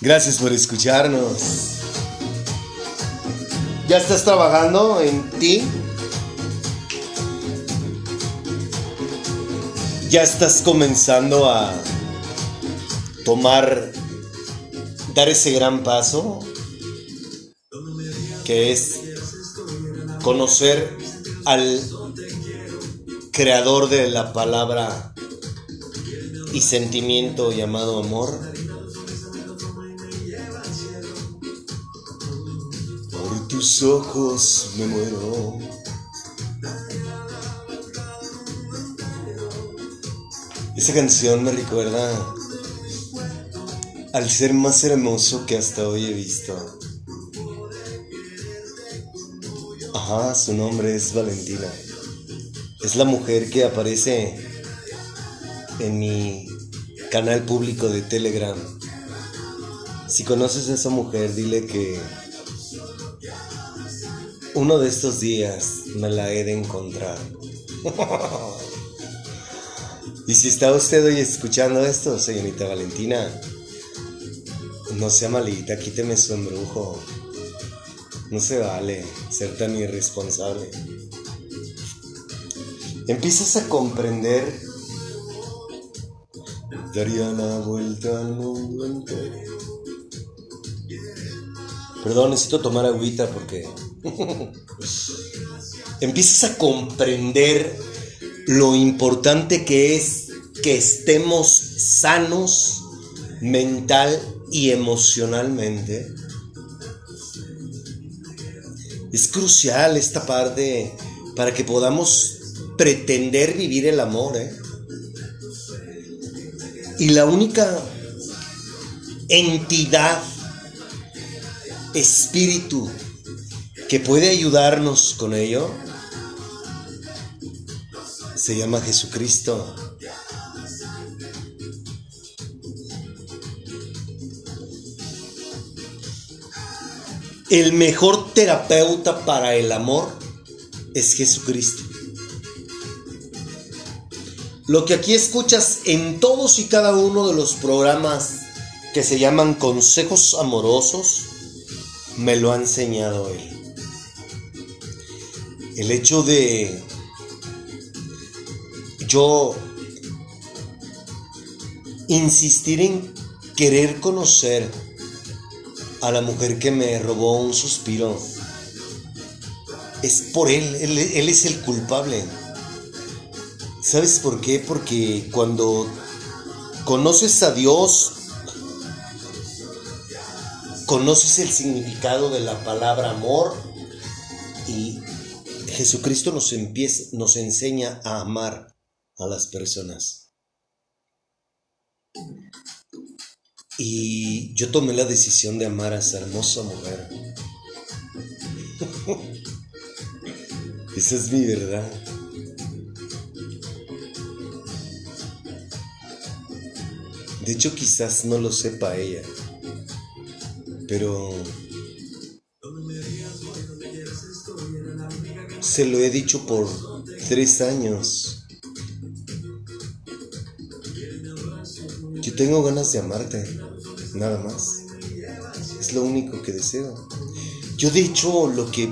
Gracias por escucharnos. ¿Ya estás trabajando en ti? ¿Ya estás comenzando a tomar, dar ese gran paso? Que es conocer al creador de la palabra y sentimiento llamado amor. Por tus ojos me muero. Esa canción me recuerda al ser más hermoso que hasta hoy he visto. Ajá, su nombre es Valentina. Es la mujer que aparece en mi canal público de Telegram. Si conoces a esa mujer, dile que uno de estos días me la he de encontrar. y si está usted hoy escuchando esto, señorita Valentina, no sea malita, quíteme su embrujo. No se vale ser tan irresponsable. Empiezas a comprender daría la vuelta al mundo entero. Perdón, necesito tomar agüita porque empiezas a comprender lo importante que es que estemos sanos mental y emocionalmente. Es crucial esta parte para que podamos pretender vivir el amor, ¿eh? Y la única entidad, espíritu que puede ayudarnos con ello se llama Jesucristo. El mejor terapeuta para el amor es Jesucristo. Lo que aquí escuchas en todos y cada uno de los programas que se llaman consejos amorosos, me lo ha enseñado Él. El hecho de yo insistir en querer conocer a la mujer que me robó un suspiro es por él, él, él es el culpable. ¿Sabes por qué? Porque cuando conoces a Dios, conoces el significado de la palabra amor y Jesucristo nos, empieza, nos enseña a amar a las personas. Y yo tomé la decisión de amar a esa hermosa mujer. esa es mi verdad. De hecho, quizás no lo sepa ella, pero se lo he dicho por tres años. Yo tengo ganas de amarte, nada más. Es lo único que deseo. Yo de hecho lo que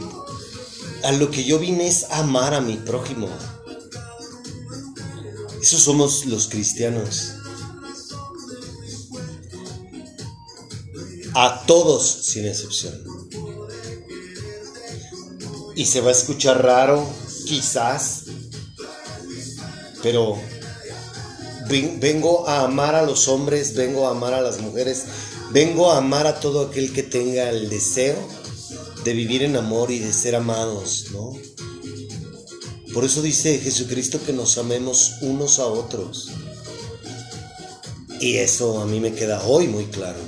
a lo que yo vine es amar a mi prójimo. Esos somos los cristianos. A todos sin excepción. Y se va a escuchar raro, quizás, pero vengo a amar a los hombres, vengo a amar a las mujeres, vengo a amar a todo aquel que tenga el deseo de vivir en amor y de ser amados, ¿no? Por eso dice Jesucristo que nos amemos unos a otros. Y eso a mí me queda hoy muy claro.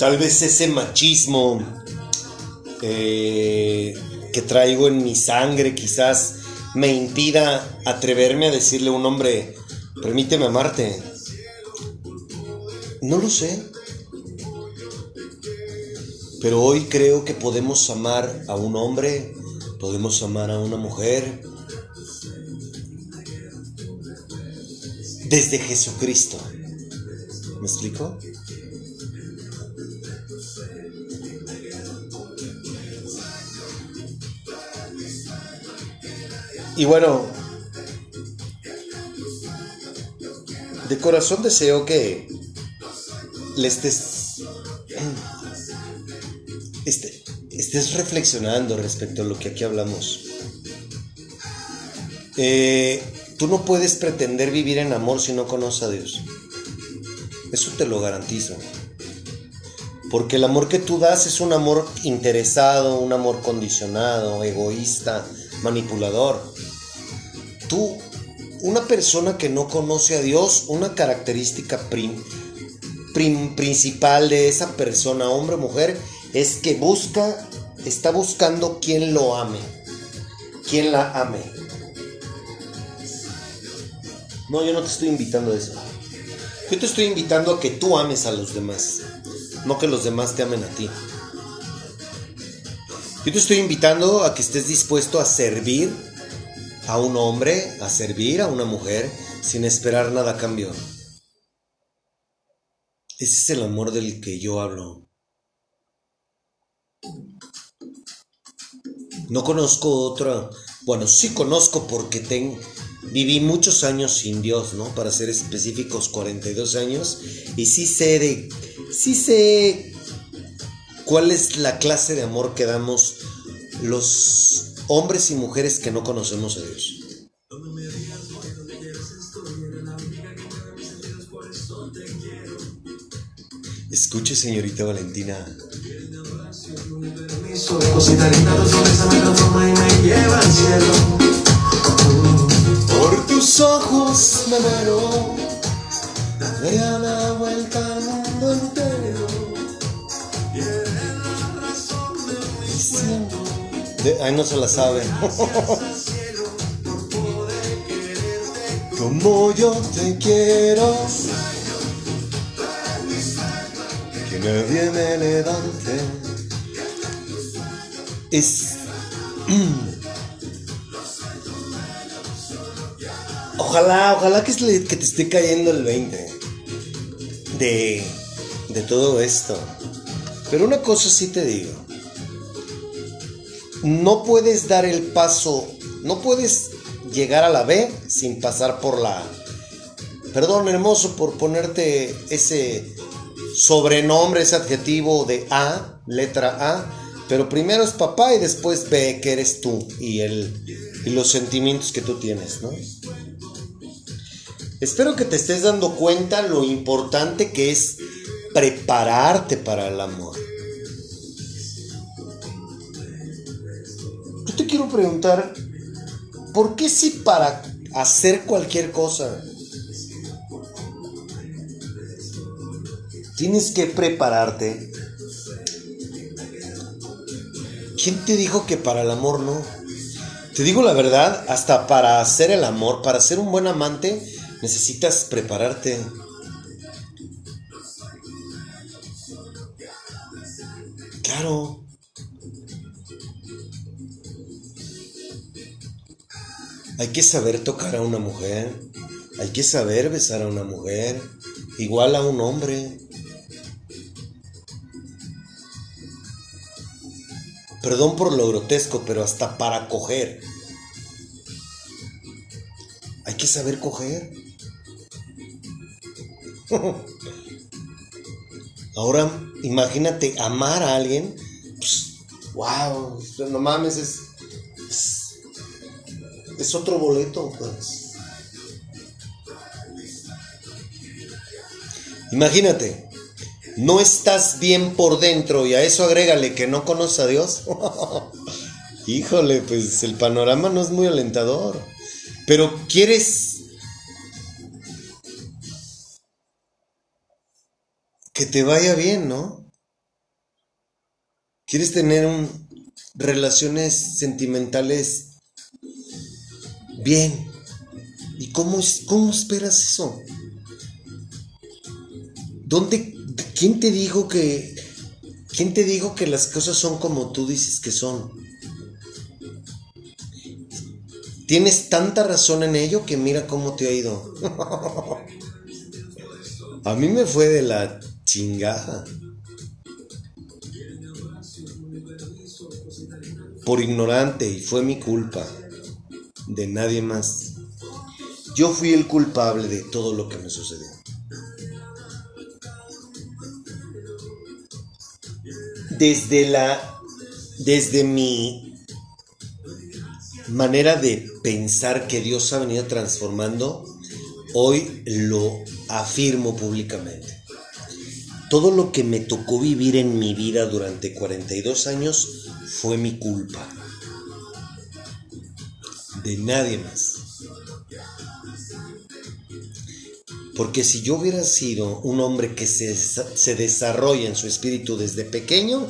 Tal vez ese machismo eh, que traigo en mi sangre quizás me impida atreverme a decirle a un hombre, permíteme amarte. No lo sé. Pero hoy creo que podemos amar a un hombre, podemos amar a una mujer. Desde Jesucristo. ¿Me explico? Y bueno, de corazón deseo que le estés, este, reflexionando respecto a lo que aquí hablamos. Eh, tú no puedes pretender vivir en amor si no conoces a Dios. Eso te lo garantizo. Porque el amor que tú das es un amor interesado, un amor condicionado, egoísta, manipulador. Tú, una persona que no conoce a Dios, una característica principal de esa persona, hombre o mujer, es que busca, está buscando quien lo ame, quien la ame. No, yo no te estoy invitando a eso. Yo te estoy invitando a que tú ames a los demás, no que los demás te amen a ti. Yo te estoy invitando a que estés dispuesto a servir a un hombre, a servir a una mujer, sin esperar nada a cambio. Ese es el amor del que yo hablo. No conozco otra, bueno, sí conozco porque tengo, viví muchos años sin Dios, ¿no? Para ser específicos, 42 años, y sí sé de, sí sé cuál es la clase de amor que damos los hombres y mujeres que no conocemos a Dios. Escuche, señorita Valentina. Por tu tus ojos me muero, daría la vuelta al mundo entero. De, ay, no se la sabe. Como yo te quiero, que nadie me levante. Es. Ojalá, ojalá que te esté cayendo el 20 de, de todo esto. Pero una cosa sí te digo. No puedes dar el paso, no puedes llegar a la B sin pasar por la A. Perdón, hermoso, por ponerte ese sobrenombre, ese adjetivo de A, letra A. Pero primero es papá y después B, que eres tú y, el, y los sentimientos que tú tienes, ¿no? Espero que te estés dando cuenta lo importante que es prepararte para el amor. Quiero preguntar, ¿por qué si para hacer cualquier cosa tienes que prepararte? ¿Quién te dijo que para el amor no? Te digo la verdad, hasta para hacer el amor, para ser un buen amante, necesitas prepararte. Claro. Hay que saber tocar a una mujer. Hay que saber besar a una mujer. Igual a un hombre. Perdón por lo grotesco, pero hasta para coger. Hay que saber coger. Ahora, imagínate amar a alguien. Pues, wow, no mames, es, es, es otro boleto, pues. Imagínate, no estás bien por dentro y a eso agrégale que no conoces a Dios. Híjole, pues el panorama no es muy alentador. Pero quieres que te vaya bien, ¿no? Quieres tener relaciones sentimentales bien. ¿Y cómo, cómo esperas eso? ¿Dónde, quién te dijo que, quién te dijo que las cosas son como tú dices que son? Tienes tanta razón en ello que mira cómo te ha ido. A mí me fue de la chingada. Por ignorante y fue mi culpa. De nadie más. Yo fui el culpable de todo lo que me sucedió. Desde la. Desde mi manera de pensar que Dios ha venido transformando, hoy lo afirmo públicamente. Todo lo que me tocó vivir en mi vida durante 42 años fue mi culpa. De nadie más. Porque si yo hubiera sido un hombre que se, se desarrolla en su espíritu desde pequeño,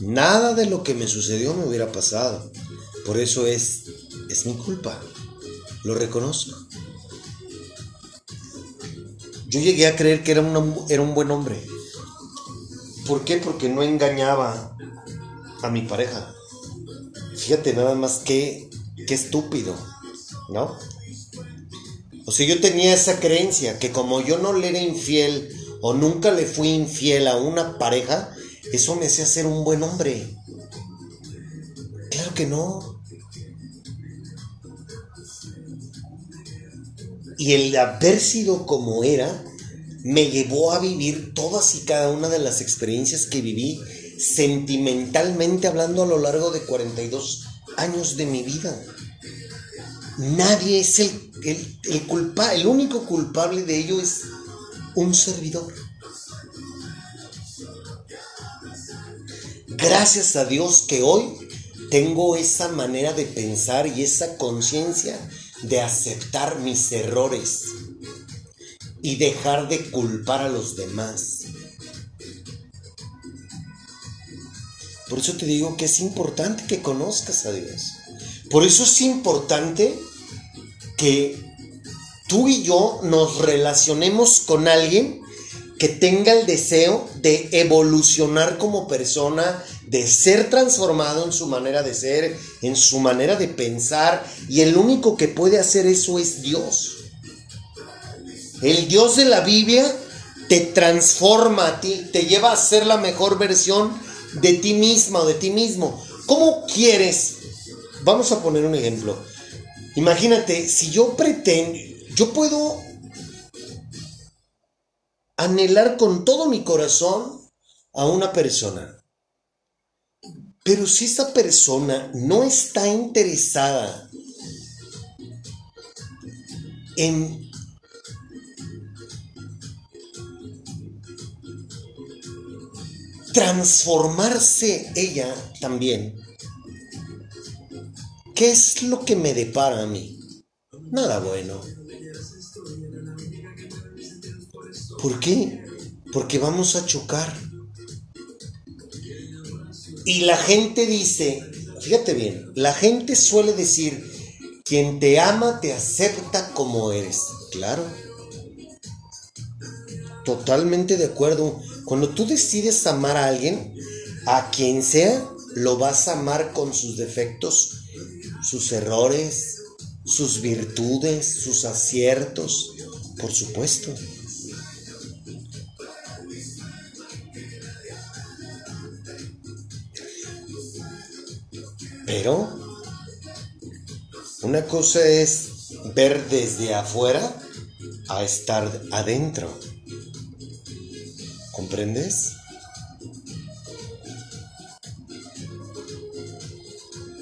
nada de lo que me sucedió me hubiera pasado. Por eso es, es mi culpa. Lo reconozco. Yo llegué a creer que era, era un buen hombre. ¿Por qué? Porque no engañaba a mi pareja. Fíjate nada más que, qué estúpido, ¿no? O sea, yo tenía esa creencia que como yo no le era infiel o nunca le fui infiel a una pareja, eso me hacía ser un buen hombre. Claro que no. Y el haber sido como era me llevó a vivir todas y cada una de las experiencias que viví sentimentalmente hablando a lo largo de 42 años de mi vida. Nadie es el, el, el culpable, el único culpable de ello es un servidor. Gracias a Dios que hoy tengo esa manera de pensar y esa conciencia de aceptar mis errores y dejar de culpar a los demás. Por eso te digo que es importante que conozcas a Dios. Por eso es importante que tú y yo nos relacionemos con alguien que tenga el deseo de evolucionar como persona, de ser transformado en su manera de ser, en su manera de pensar, y el único que puede hacer eso es Dios. El Dios de la Biblia te transforma a ti, te lleva a ser la mejor versión de ti misma o de ti mismo. ¿Cómo quieres? Vamos a poner un ejemplo. Imagínate, si yo pretendo, yo puedo anhelar con todo mi corazón a una persona. Pero si esa persona no está interesada en transformarse ella también, ¿qué es lo que me depara a mí? Nada bueno. ¿Por qué? Porque vamos a chocar. Y la gente dice, fíjate bien, la gente suele decir, quien te ama te acepta como eres. Claro. Totalmente de acuerdo. Cuando tú decides amar a alguien, a quien sea, lo vas a amar con sus defectos, sus errores, sus virtudes, sus aciertos, por supuesto. Pero una cosa es ver desde afuera a estar adentro. ¿Comprendes?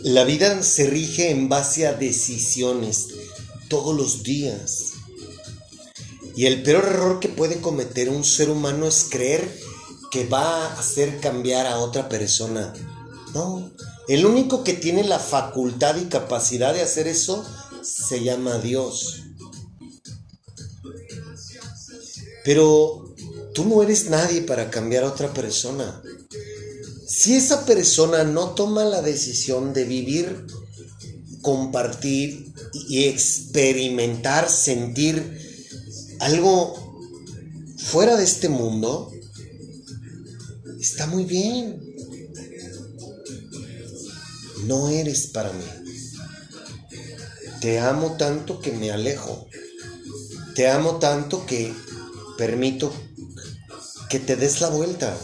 La vida se rige en base a decisiones todos los días. Y el peor error que puede cometer un ser humano es creer que va a hacer cambiar a otra persona. No, el único que tiene la facultad y capacidad de hacer eso se llama Dios. Pero tú no eres nadie para cambiar a otra persona. Si esa persona no toma la decisión de vivir, compartir y experimentar, sentir algo fuera de este mundo, está muy bien no eres para mí. Te amo tanto que me alejo. Te amo tanto que permito que te des la vuelta.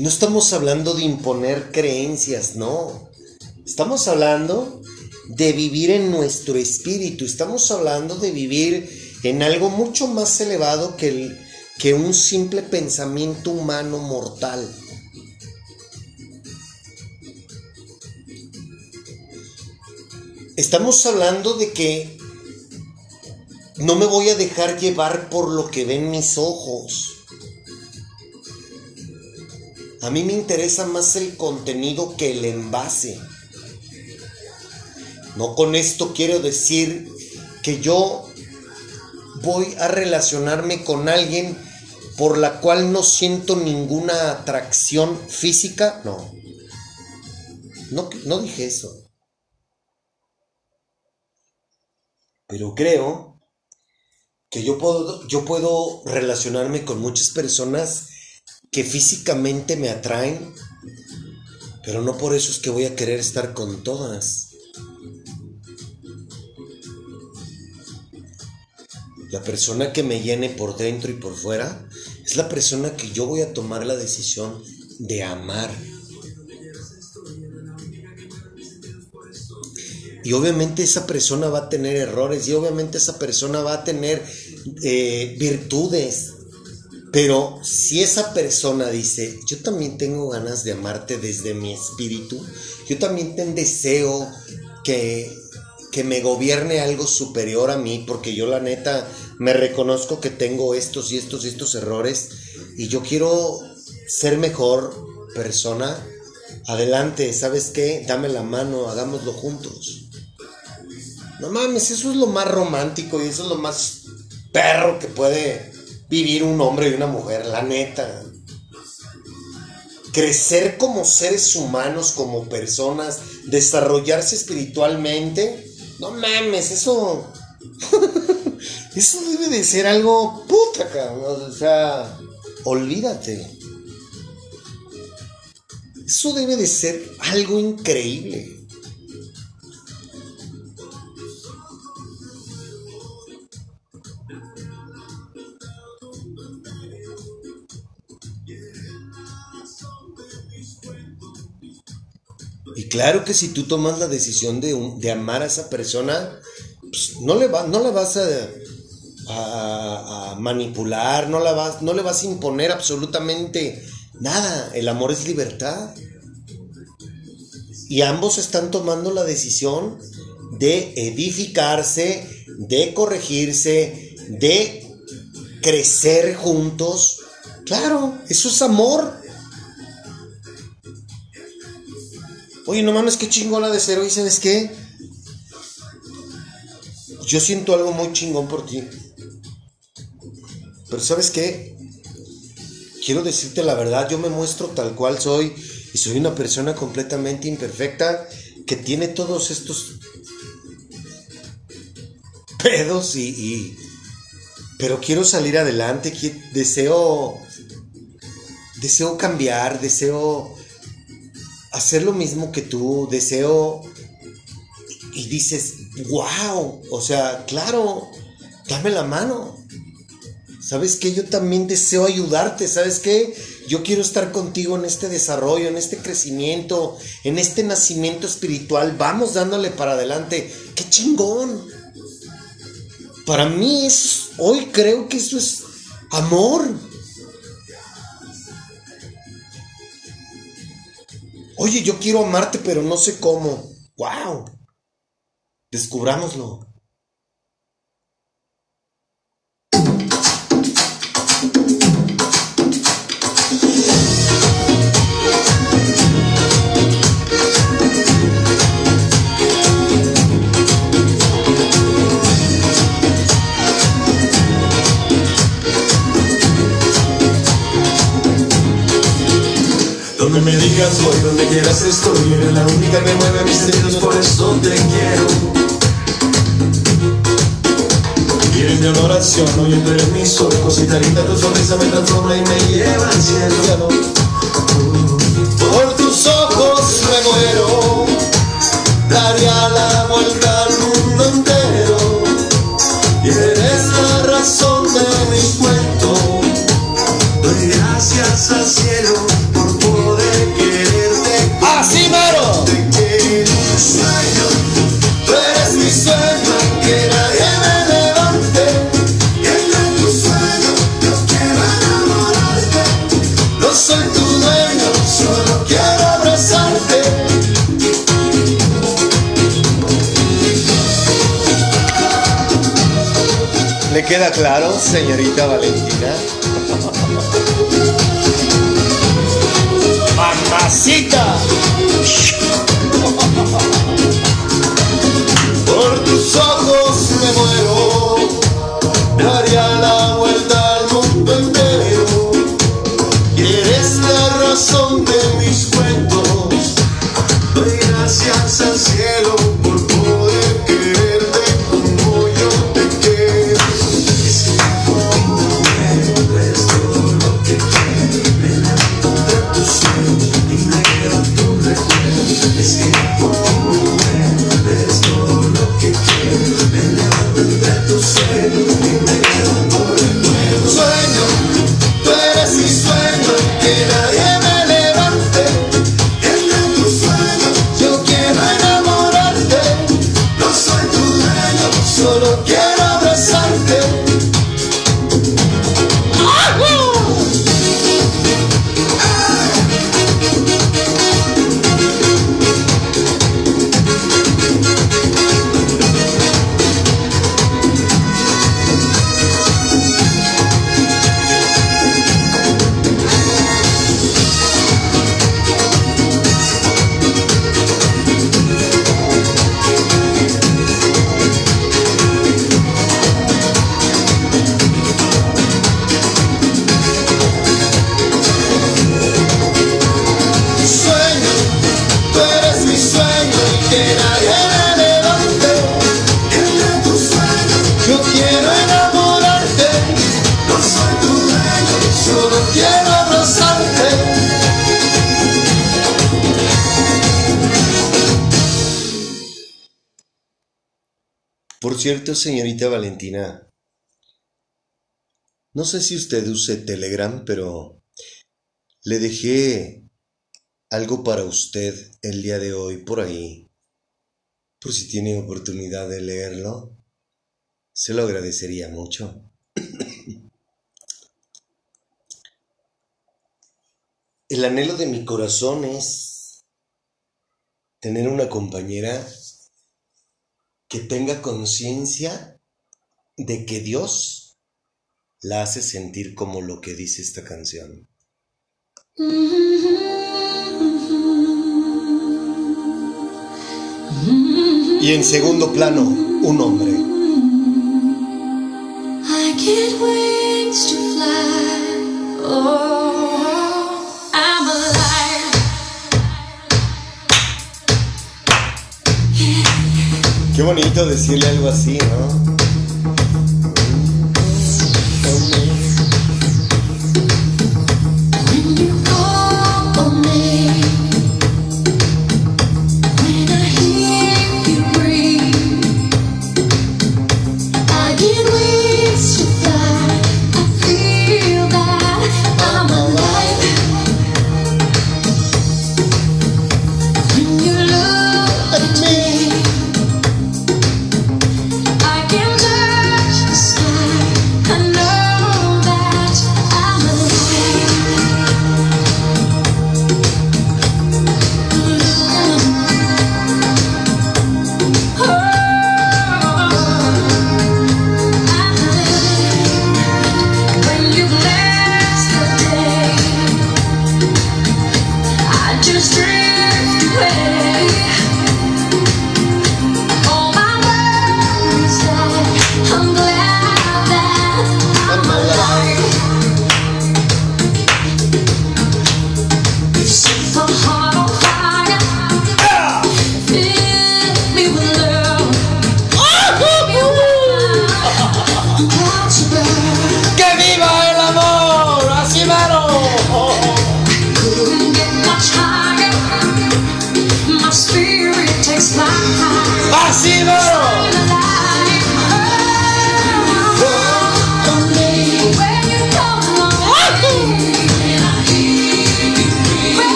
No estamos hablando de imponer creencias, no. Estamos hablando de vivir en nuestro espíritu. Estamos hablando de vivir en algo mucho más elevado que un simple pensamiento humano mortal. Estamos hablando de que no me voy a dejar llevar por lo que ven mis ojos. A mí me interesa más el contenido que el envase. No con esto quiero decir que yo voy a relacionarme con alguien por la cual no siento ninguna atracción física, no. No, dije eso. Pero creo que yo puedo, yo puedo relacionarme con muchas personas que físicamente me atraen, pero no por eso es que voy a querer estar con todas. La persona que me llene por dentro y por fuera es la persona que yo voy a tomar la decisión de amar. Y obviamente esa persona va a tener errores y obviamente esa persona va a tener eh, virtudes. Pero si esa persona dice, yo también tengo ganas de amarte desde mi espíritu, yo también tengo deseo que que me gobierne algo superior a mí, porque yo la neta me reconozco que tengo estos y estos y estos errores y yo quiero ser mejor persona, adelante, ¿sabes qué? Dame la mano, hagámoslo juntos. No mames, eso es lo más romántico y eso es lo más perro que puede vivir un hombre y una mujer, la neta. Crecer como seres humanos, como personas, desarrollarse espiritualmente. No mames, eso. eso debe de ser algo puta, cabrón. O sea, olvídate. Eso debe de ser algo increíble. Claro que si tú tomas la decisión de, de amar a esa persona, pues no le, no la vas a, a, manipular, no, la vas, no le vas a imponer absolutamente nada. El amor es libertad. Y ambos están tomando la decisión de edificarse, de corregirse, de crecer juntos. Claro, eso es amor. Oye, no mames, qué chingona de ser hoy, ¿sabes qué? Yo siento algo muy chingón por ti. Pero ¿sabes qué? Quiero decirte la verdad, yo me muestro tal cual soy y soy una persona completamente imperfecta que tiene todos estos pedos y, y pero quiero salir adelante, deseo deseo cambiar, deseo hacer lo mismo que tú, deseo y dices, wow, o sea, claro, dame la mano. ¿Sabes qué? Yo también deseo ayudarte, ¿sabes qué? Yo quiero estar contigo en este desarrollo, en este crecimiento, en este nacimiento espiritual. Vamos dándole para adelante. ¡Qué chingón! Para mí es, hoy creo que eso es amor. Oye, yo quiero amarte, pero no sé cómo. ¡Wow! Descubrámoslo. Donde me digas voy, donde quieras estoy, eres la única que mueve mis sentidos, por eso te quiero. Y en mi adoración, hoy tú eres mi sol, cosita linda, tu sonrisa me transforma y me lleva al cielo. Por tus ojos me muero, daría la vuelta al mundo entero. Y eres la razón de mis cuentos. Doy gracias al queda claro, señorita Valentina? ¡Mamacita! Cierto, señorita Valentina, no sé si usted use Telegram, pero le dejé algo para usted el día de hoy por ahí. Por si tiene oportunidad de leerlo, se lo agradecería mucho. El anhelo de mi corazón es tener una compañera que tenga conciencia de que Dios la hace sentir como lo que dice esta canción. Y en segundo plano, un hombre. I get wings to fly. Oh, Qué bonito decirle algo así, ¿no?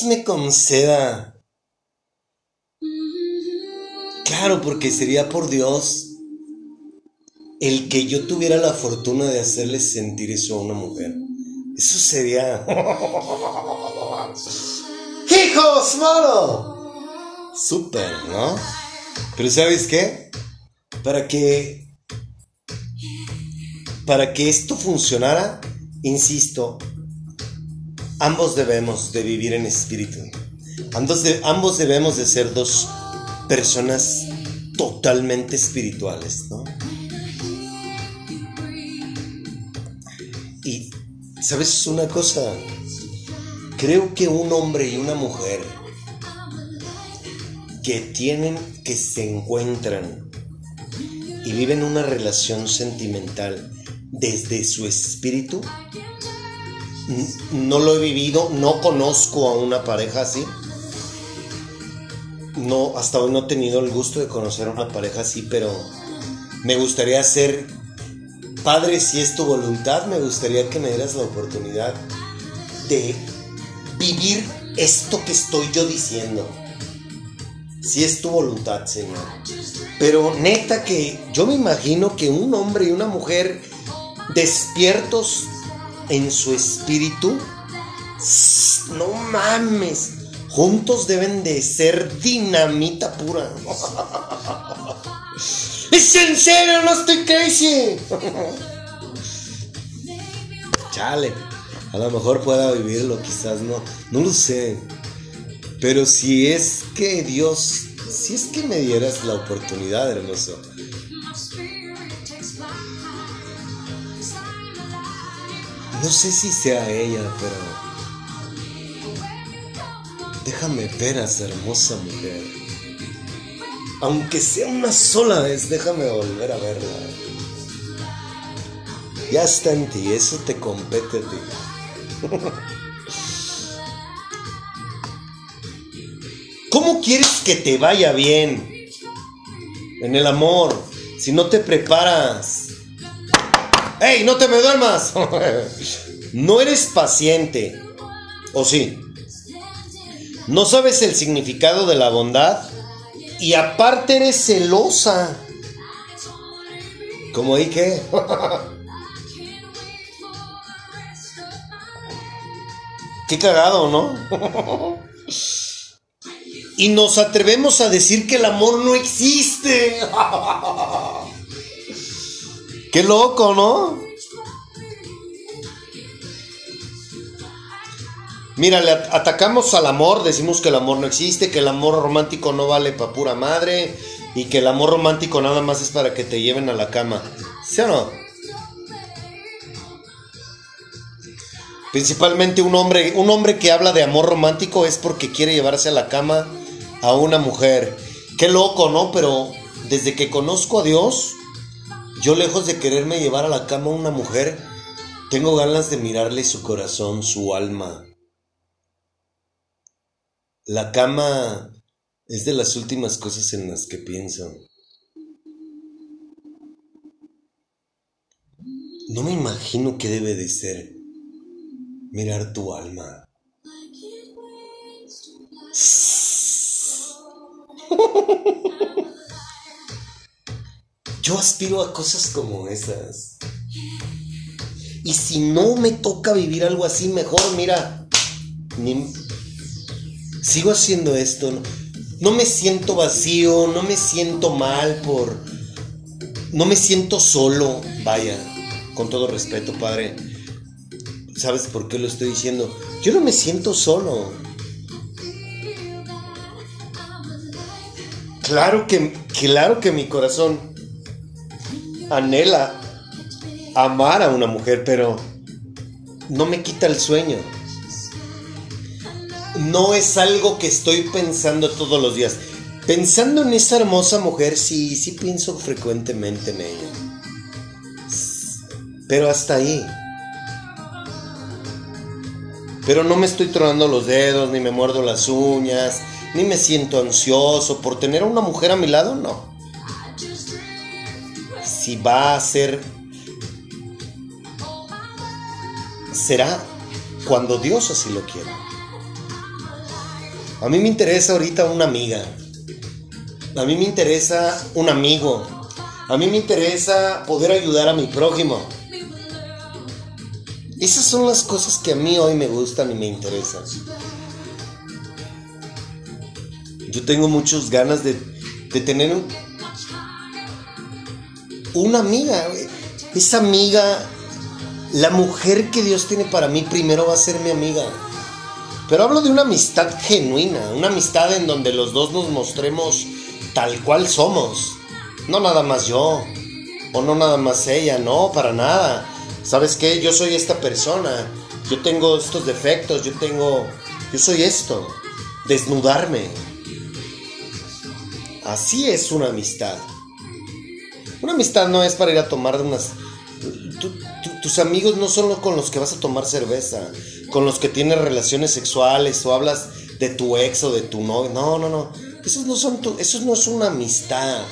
Dios me conceda? Claro, porque sería por Dios el que yo tuviera la fortuna de hacerle sentir eso a una mujer. Eso sería... ¡Hijos, mano! Súper, ¿no? Pero ¿sabes qué? Para que... Para que esto funcionara, insisto, ambos debemos de vivir en espíritu. Ambos, ambos debemos de ser dos personas totalmente espirituales, ¿no? Y, ¿sabes una cosa? Creo que un hombre y una mujer que tienen, que se encuentran y viven una relación sentimental desde su espíritu. No lo he vivido, no conozco a una pareja así. No, hasta hoy no he tenido el gusto de conocer a una pareja así, pero me gustaría ser padre si es tu voluntad, me gustaría que me dieras la oportunidad de vivir esto que estoy yo diciendo. Si es tu voluntad, Señor. Pero neta que yo me imagino que un hombre y una mujer despiertos en su espíritu, no mames, juntos deben de ser dinamita pura. Es en serio, no estoy crazy. Chale, a lo mejor pueda vivirlo, quizás no, no lo sé. Pero si es que Dios, si es que me dieras la oportunidad, hermoso. No sé si sea ella, pero déjame ver a esa hermosa mujer. Aunque sea una sola vez, déjame volver a verla. Ya está en ti, eso te compete a ti. ¿Cómo quieres que te vaya bien en el amor si no te preparas? ¡Ey, no te me duermas! no eres paciente, ¿o sí? No sabes el significado de la bondad y aparte eres celosa. ¿Cómo ahí qué? qué cagado, ¿no? y nos atrevemos a decir que el amor no existe. Qué loco, ¿no? Mira, le atacamos al amor, decimos que el amor no existe, que el amor romántico no vale para pura madre y que el amor romántico nada más es para que te lleven a la cama. ¿Sí o no? Principalmente un hombre, un hombre que habla de amor romántico es porque quiere llevarse a la cama a una mujer. Qué loco, ¿no? Pero desde que conozco a Dios, yo lejos de quererme llevar a la cama a una mujer, tengo ganas de mirarle su corazón, su alma. La cama es de las últimas cosas en las que pienso. No me imagino qué debe de ser mirar tu alma. Yo aspiro a cosas como esas. Y si no me toca vivir algo así, mejor, mira, sigo haciendo esto. No, no me siento vacío, no me siento mal por... No me siento solo, vaya, con todo respeto, padre. ¿Sabes por qué lo estoy diciendo? Yo no me siento solo. Claro que, claro que mi corazón anhela amar a una mujer, pero no me quita el sueño. No es algo que estoy pensando todos los días. Pensando en esa hermosa mujer, sí, sí pienso frecuentemente en ella. Pero hasta ahí. Pero no me estoy tronando los dedos, ni me muerdo las uñas, ni me siento ansioso por tener a una mujer a mi lado, no si va a ser, será cuando Dios así lo quiera. A mí me interesa ahorita una amiga. A mí me interesa un amigo. A mí me interesa poder ayudar a mi prójimo. Esas son las cosas que a mí hoy me gustan y me interesan. Yo tengo muchas ganas de, de tener un, una amiga, Esa amiga, la mujer que Dios tiene para mí primero va a ser mi amiga. Pero hablo de una amistad genuina, una amistad en donde los dos nos mostremos tal cual somos. No nada más yo, o no nada más ella, no, para nada. ¿Sabes qué? Yo soy esta persona, yo tengo estos defectos, yo tengo, yo soy esto, desnudarme. Así es una amistad. Una amistad no es para ir a tomar unas... tus amigos no son los con los que vas a tomar cerveza, con los que tienes relaciones sexuales o hablas de tu ex o de tu novio. No, no, no. Esos no son tu, no es una amistad.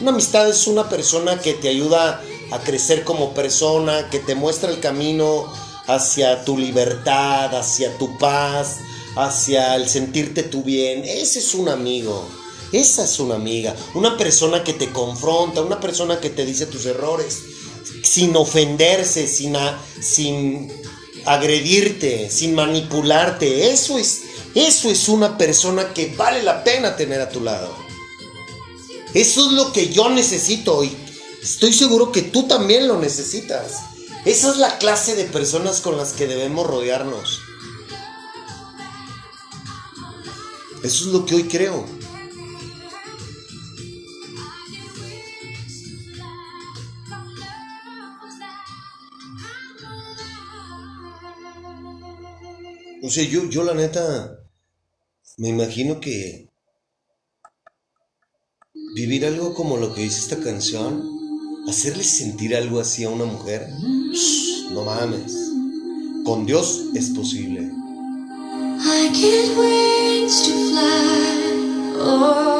Una amistad es una persona que te ayuda a crecer como persona, que te muestra el camino hacia tu libertad, hacia tu paz, hacia el sentirte tú bien. Ese es un amigo. Esa es una amiga. Una persona que te confronta, una persona que te dice tus errores, sin ofenderse, sin, sin agredirte, sin manipularte. Eso es, eso es una persona que vale la pena tener a tu lado. Eso es lo que yo necesito y estoy seguro que tú también lo necesitas. Esa es la clase de personas con las que debemos rodearnos. Eso es lo que hoy creo. O sea, yo, yo la neta, me imagino que vivir algo como lo que dice esta canción, hacerle sentir algo así a una mujer, no mames, con Dios es posible. Oh.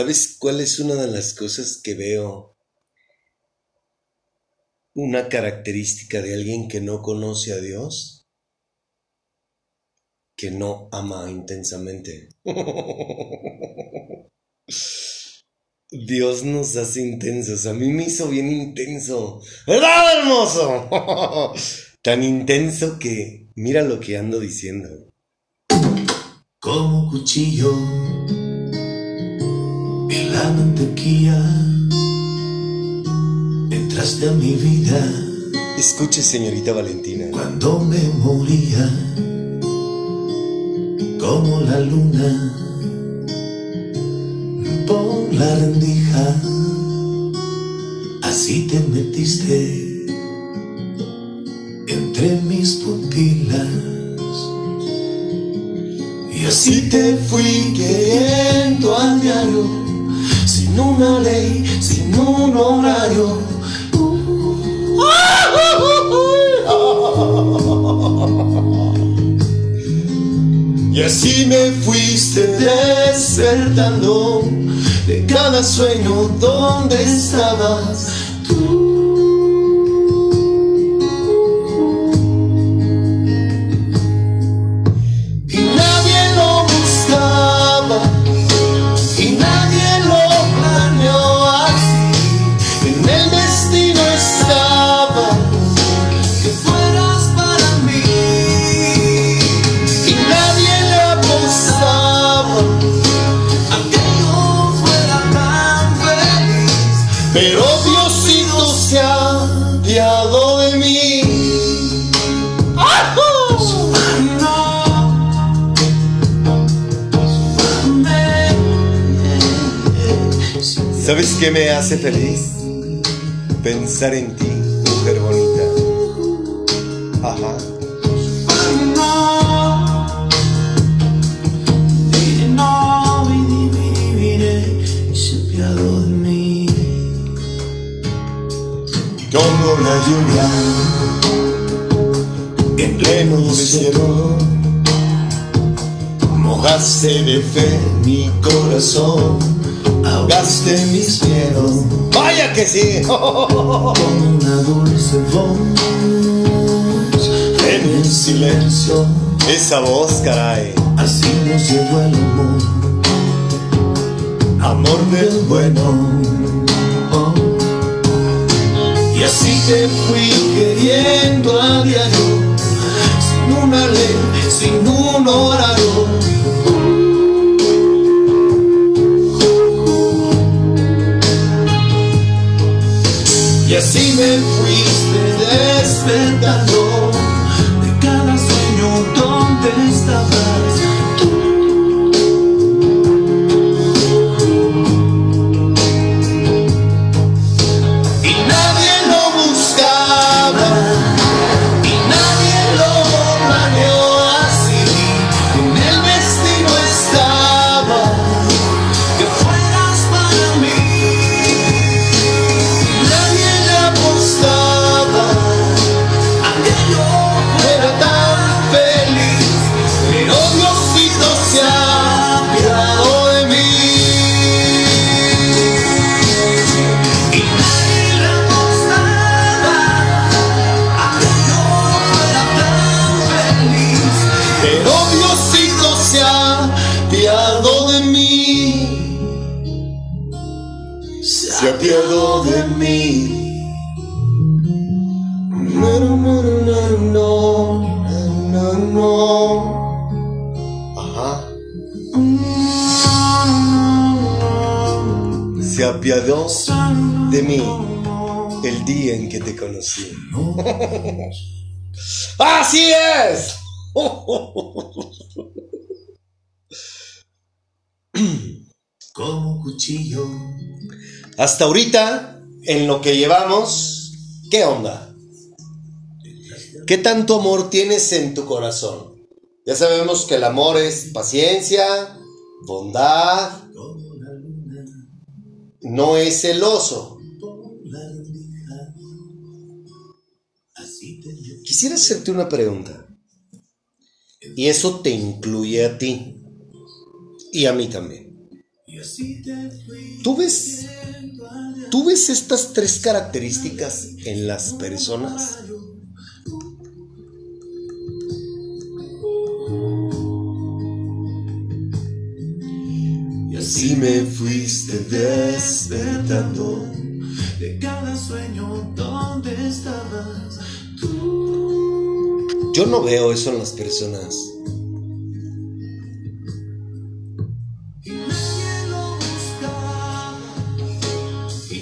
¿Sabes cuál es una de las cosas que veo? Una característica de alguien que no conoce a Dios, que no ama intensamente. Dios nos hace intensos. A mí me hizo bien intenso. ¿Verdad, hermoso? Tan intenso que mira lo que ando diciendo. Como cuchillo en la mantequilla entraste a mi vida. Escuche, señorita Valentina. Cuando me moría como la luna por la rendija, así te metiste entre mis pupilas. Y así te fui queriendo a diario, sin una ley, sin un horario. Y así me fuiste despertando de cada sueño donde estabas Y nadie lo buscaba ¿Sabes qué me hace feliz? Pensar en ti, mujer bonita. Ajá. Como la lluvia en pleno desierto, mojaste de fe mi corazón, ahogaste mis miedos ¡Vaya que sí! con una dulce voz en el silencio. Esa voz, caray. Así nos llegó el amor, amor del bueno. Oh. Y así te fui queriendo a diario, sin una ley, sin un horario. Y así me fuiste despertando de cada sueño donde estabas Como cuchillo. Hasta ahorita, en lo que llevamos, ¿qué onda? ¿Qué tanto amor tienes en tu corazón? Ya sabemos que el amor es paciencia, bondad, no es celoso. Quisiera hacerte una pregunta. Y eso te incluye a ti y a mí también. ¿Tú ves, ¿Tú ves estas tres características en las personas? Y así me fuiste despertando de cada sueño donde tú. Yo no veo eso en las personas.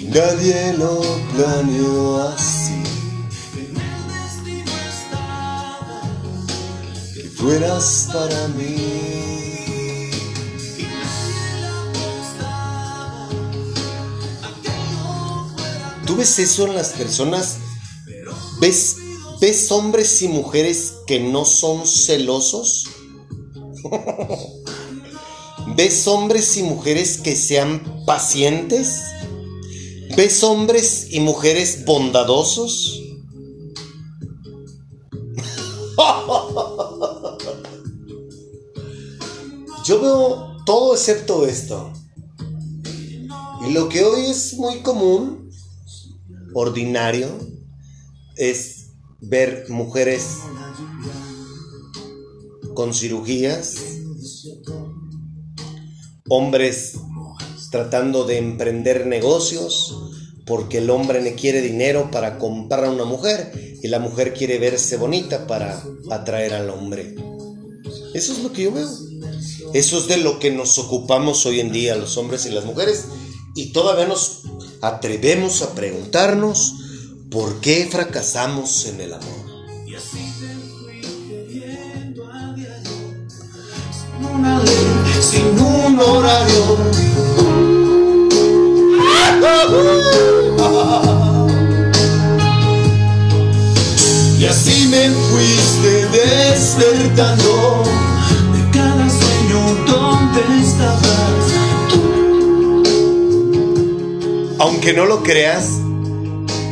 Nadie lo planeó así. Que fueras para mí. ¿Tú ves eso en las personas? ¿Ves, ¿Ves hombres y mujeres que no son celosos? ¿Ves hombres y mujeres que sean pacientes? ¿Ves hombres y mujeres bondadosos? Yo veo todo excepto esto. Y lo que hoy es muy común, ordinario, es ver mujeres con cirugías, hombres tratando de emprender negocios, porque el hombre le quiere dinero para comprar a una mujer y la mujer quiere verse bonita para atraer al hombre. Eso es lo que yo veo. Eso es de lo que nos ocupamos hoy en día los hombres y las mujeres y todavía nos atrevemos a preguntarnos por qué fracasamos en el amor. Sin un horario y así me fuiste despertando de cada sueño donde estabas tú. Aunque no lo creas,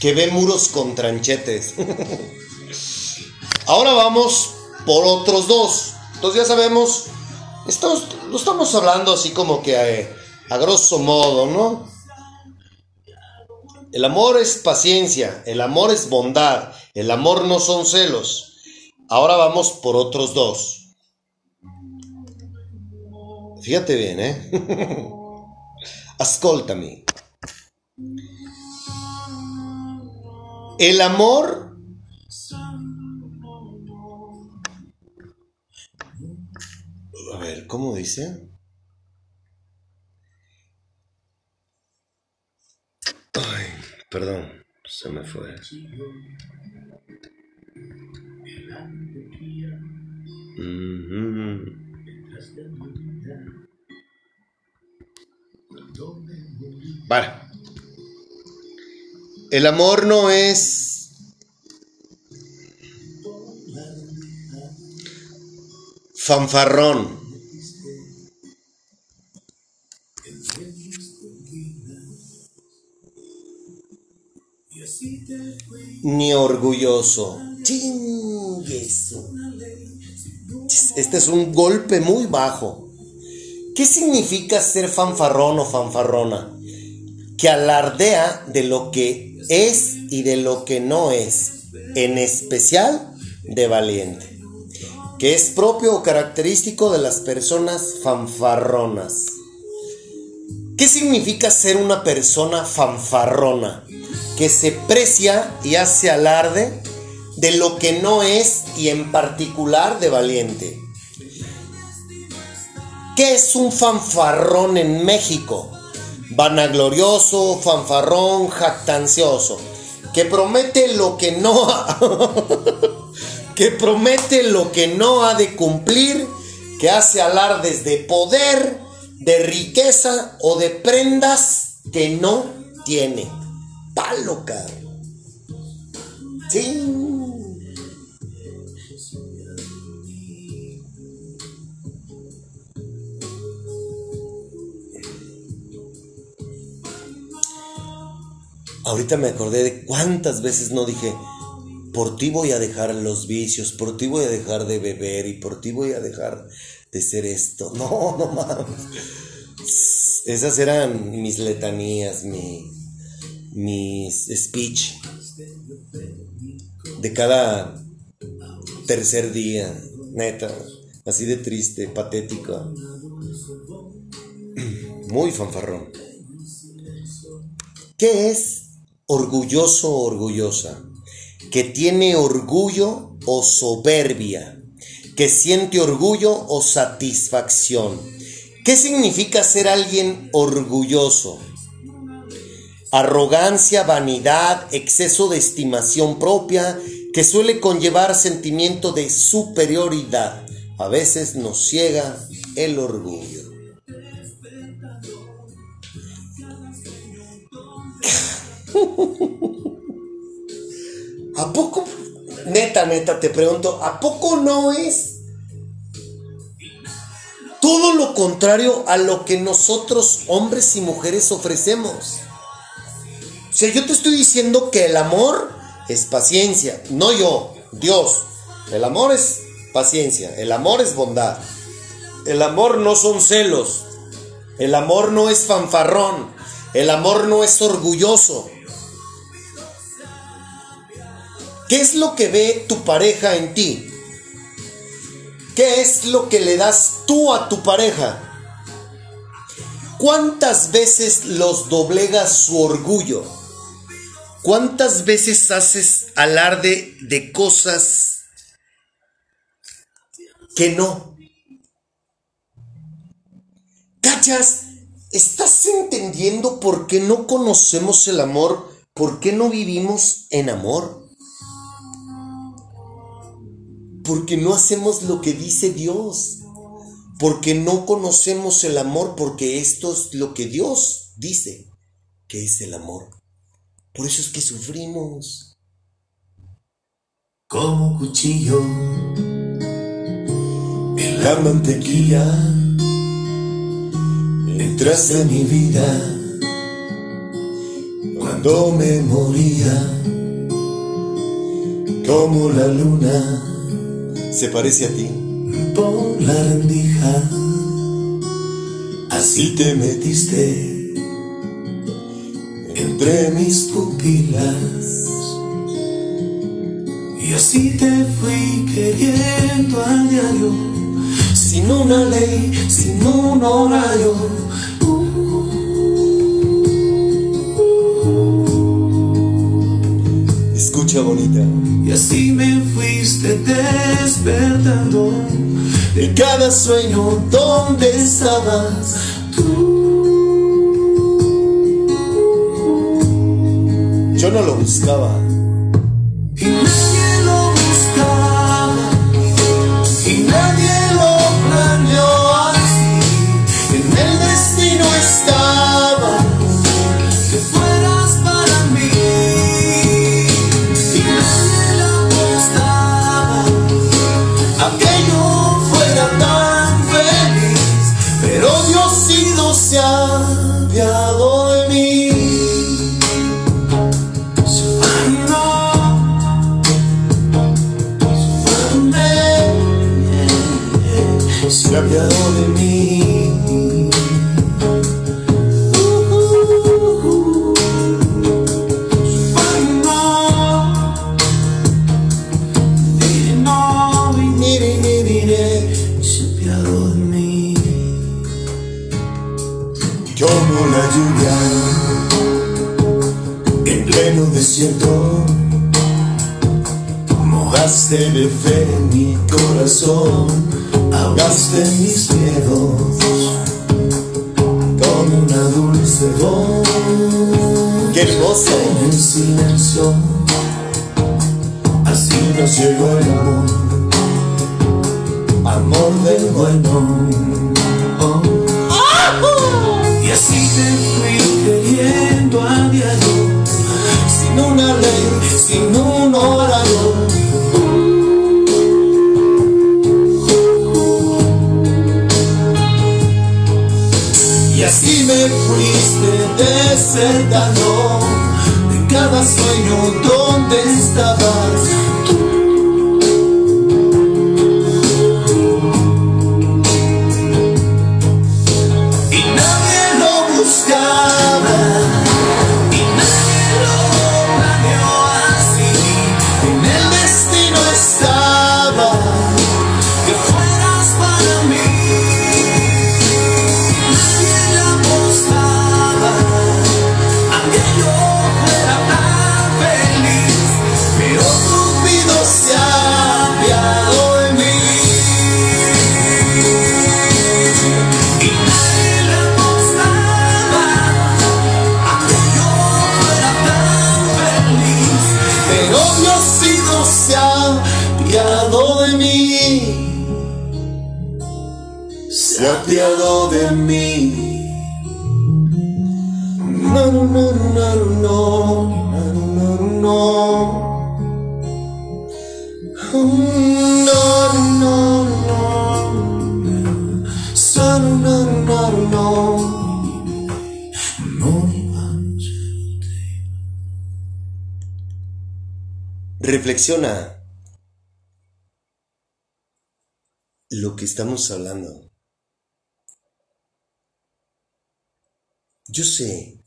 que ve muros con tranchetes. Ahora vamos por otros dos. Entonces ya sabemos, estamos, lo estamos hablando así como que a, a grosso modo, ¿no? El amor es paciencia, el amor es bondad, el amor no son celos. Ahora vamos por otros dos. Fíjate bien, ¿eh? Ascoltami. El amor A ver, ¿cómo dice? Perdón, se me fue. Vale. El amor no es fanfarrón. Ni orgulloso. Este es un golpe muy bajo. ¿Qué significa ser fanfarrón o fanfarrona? Que alardea de lo que es y de lo que no es, en especial de valiente, que es propio o característico de las personas fanfarronas. ¿Qué significa ser una persona fanfarrona? Que se precia y hace alarde de lo que no es y en particular de valiente. ¿Qué es un fanfarrón en México? Vanaglorioso, fanfarrón, jactancioso, que promete lo que no que promete lo que no ha de cumplir, que hace alardes de poder, de riqueza o de prendas que no tiene. Palo, Sí. Ahorita me acordé de cuántas veces no dije, por ti voy a dejar los vicios, por ti voy a dejar de beber y por ti voy a dejar de ser esto. No, no mames. Esas eran mis letanías, mi, mis speech de cada tercer día, neta, así de triste, patético, muy fanfarrón. ¿Qué es orgulloso o orgullosa? Que tiene orgullo o soberbia, que siente orgullo o satisfacción. ¿Qué significa ser alguien orgulloso? Arrogancia, vanidad, exceso de estimación propia, que suele conllevar sentimiento de superioridad. A veces nos ciega el orgullo. ¿A poco, neta, neta, te pregunto, ¿a poco no es todo lo contrario a lo que nosotros, hombres y mujeres, ofrecemos? O sea, yo te estoy diciendo que el amor es paciencia, no yo, Dios. El amor es paciencia, el amor es bondad. El amor no son celos, el amor no es fanfarrón, el amor no es orgulloso. ¿Qué es lo que ve tu pareja en ti? ¿Qué es lo que le das tú a tu pareja? ¿Cuántas veces los doblegas su orgullo? ¿Cuántas veces haces alarde de cosas que no? ¿Cachas? ¿Estás entendiendo por qué no conocemos el amor? ¿Por qué no vivimos en amor? Porque no hacemos lo que dice Dios. Porque no conocemos el amor, porque esto es lo que Dios dice que es el amor. Por eso es que sufrimos. Como cuchillo en la mantequilla, entraste en mi vida cuando me moría, como la luna Se parece a ti. por la rendija, así te metiste entre mis pupilas. Y así te fui queriendo a diario, sin una ley, sin un horario. Y así me fuiste despertando de cada sueño donde estabas Yo no lo buscaba. Como la lluvia en pleno desierto. Mojaste de fe mi corazón, ahogaste mis miedos con una dulce voz. ¡Qué hermoso! En el silencio, así nos llegó el amor, amor del bueno. Oh. Y así te fui queriendo a diario, sin una ley, sin un horario. Y así me fuiste desertando de cada sueño donde estabas Reflexiona lo que estamos hablando. Yo sé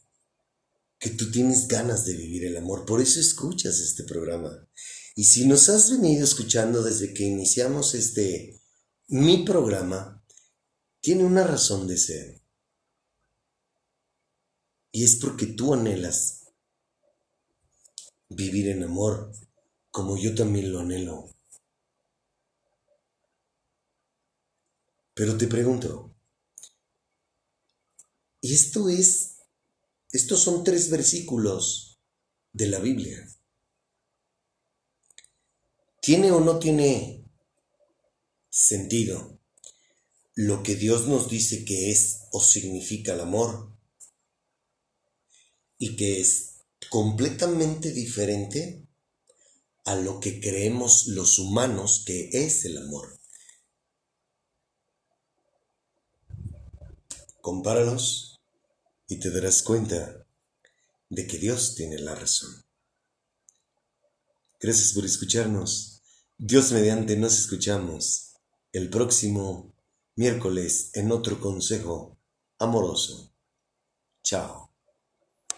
que tú tienes ganas de vivir el amor, por eso escuchas este programa. Y si nos has venido escuchando desde que iniciamos este mi programa, tiene una razón de ser. Y es porque tú anhelas vivir en amor, como yo también lo anhelo. Pero te pregunto, y esto es, estos son tres versículos de la Biblia. ¿Tiene o no tiene sentido lo que Dios nos dice que es o significa el amor? Y que es completamente diferente a lo que creemos los humanos que es el amor. Compáralos y te darás cuenta de que Dios tiene la razón. Gracias por escucharnos. Dios mediante nos escuchamos el próximo miércoles en otro consejo amoroso. Chao.